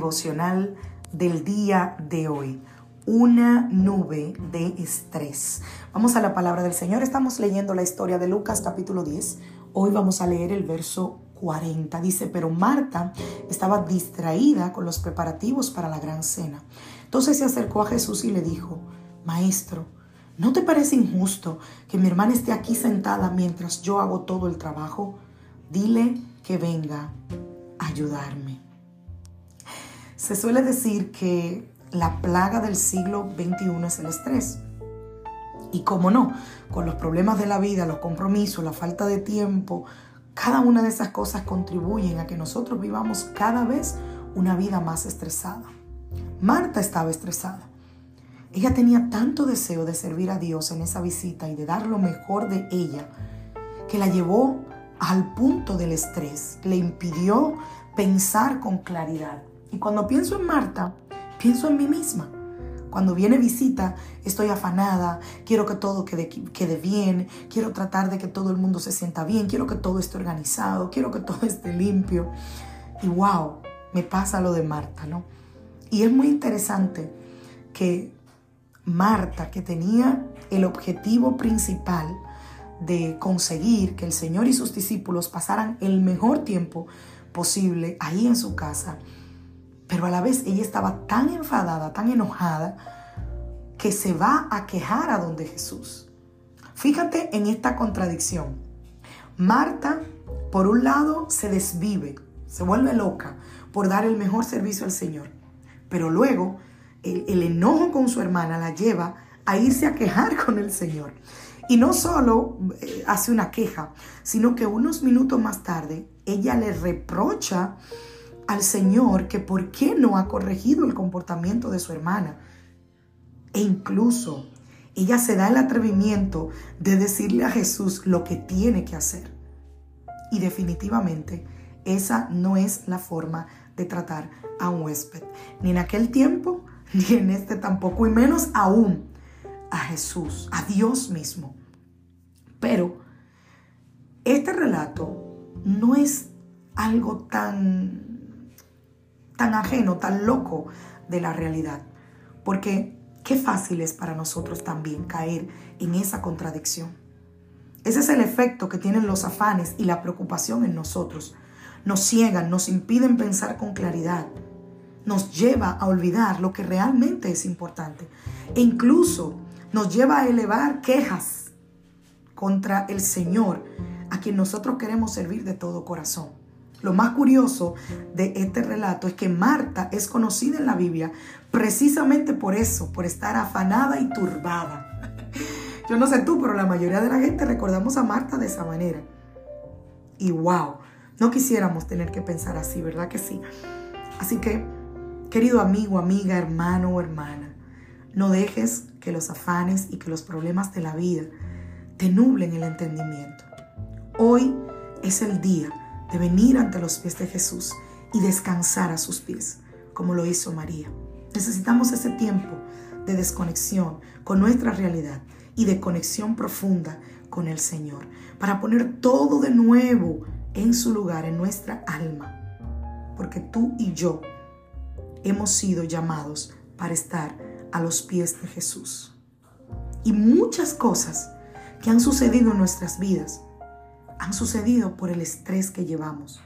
Devocional del día de hoy. Una nube de estrés. Vamos a la palabra del Señor. Estamos leyendo la historia de Lucas capítulo 10. Hoy vamos a leer el verso 40. Dice, pero Marta estaba distraída con los preparativos para la gran cena. Entonces se acercó a Jesús y le dijo, Maestro, ¿no te parece injusto que mi hermana esté aquí sentada mientras yo hago todo el trabajo? Dile que venga a ayudarme. Se suele decir que la plaga del siglo XXI es el estrés. Y cómo no, con los problemas de la vida, los compromisos, la falta de tiempo, cada una de esas cosas contribuyen a que nosotros vivamos cada vez una vida más estresada. Marta estaba estresada. Ella tenía tanto deseo de servir a Dios en esa visita y de dar lo mejor de ella, que la llevó al punto del estrés, le impidió pensar con claridad. Y cuando pienso en Marta, pienso en mí misma. Cuando viene visita, estoy afanada, quiero que todo quede, bien, quiero tratar de que todo el mundo se sienta bien, quiero que todo esté organizado, quiero que todo esté limpio. Y wow, me pasa lo de Marta, ¿no? Y es muy interesante que Marta, que tenía el objetivo principal de conseguir que el Señor y sus discípulos pasaran el mejor tiempo posible ahí en su casa, pero a la vez ella estaba tan enfadada, tan enojada, que se va a quejar a donde Jesús. Fíjate en esta contradicción. Marta, por un lado, se desvive, se vuelve loca por dar el mejor servicio al Señor. Pero luego, el, enojo con su hermana la lleva a irse a quejar con el Señor. Y no solo eh, hace una queja, sino que unos minutos más tarde, ella le reprocha al Señor que por qué no ha corregido el comportamiento de su hermana. E incluso ella se da el atrevimiento de decirle a Jesús lo que tiene que hacer. Y definitivamente esa no es la forma de tratar a un huésped. Ni en aquel tiempo, ni en este tampoco, y menos aún a Jesús, a Dios mismo. Pero este relato no es algo tan tan ajeno, tan loco de la realidad. Porque qué fácil es para nosotros también caer en esa contradicción. Ese es el efecto que tienen los afanes y la preocupación en nosotros. Nos ciegan, nos impiden pensar con claridad, nos lleva a olvidar lo que realmente es importante e incluso nos lleva a elevar quejas contra el Señor a quien nosotros queremos servir de todo corazón. Lo más curioso de este relato es que Marta es conocida en la Biblia precisamente por eso, por estar afanada y turbada. Yo no sé tú, pero la mayoría de la gente recordamos a Marta de esa manera. Y wow, no quisiéramos tener que pensar así, ¿verdad que sí? Así que, querido amigo, amiga, hermano o hermana, no dejes que los afanes y que los problemas de la vida te nublen el entendimiento. Hoy es el día de venir ante los pies de Jesús y descansar a sus pies, como lo hizo María. Necesitamos ese tiempo de desconexión con nuestra realidad y de conexión profunda con el Señor, para poner todo de nuevo en su lugar, en nuestra alma, porque tú y yo hemos sido llamados para estar a los pies de Jesús. Y muchas cosas que han sucedido en nuestras vidas han sucedido por el estrés que llevamos,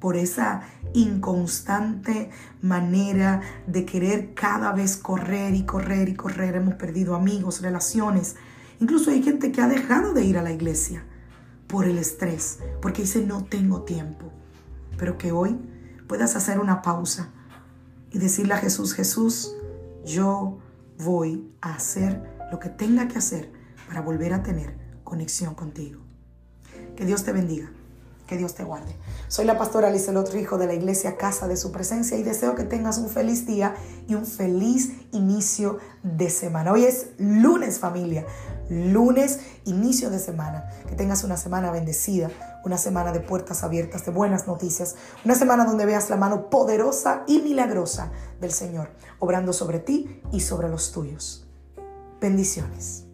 por esa inconstante manera de querer cada vez correr y correr y correr. Hemos perdido amigos, relaciones. Incluso hay gente que ha dejado de ir a la iglesia por el estrés, porque dice no tengo tiempo. Pero que hoy puedas hacer una pausa y decirle a Jesús, Jesús, yo voy a hacer lo que tenga que hacer para volver a tener conexión contigo. Que Dios te bendiga. Que Dios te guarde. Soy la pastora Lizelot Rijo de la iglesia Casa de Su Presencia y deseo que tengas un feliz día y un feliz inicio de semana. Hoy es lunes familia, lunes, inicio de semana. Que tengas una semana bendecida, una semana de puertas abiertas, de buenas noticias, una semana donde veas la mano poderosa y milagrosa del Señor, obrando sobre ti y sobre los tuyos. Bendiciones.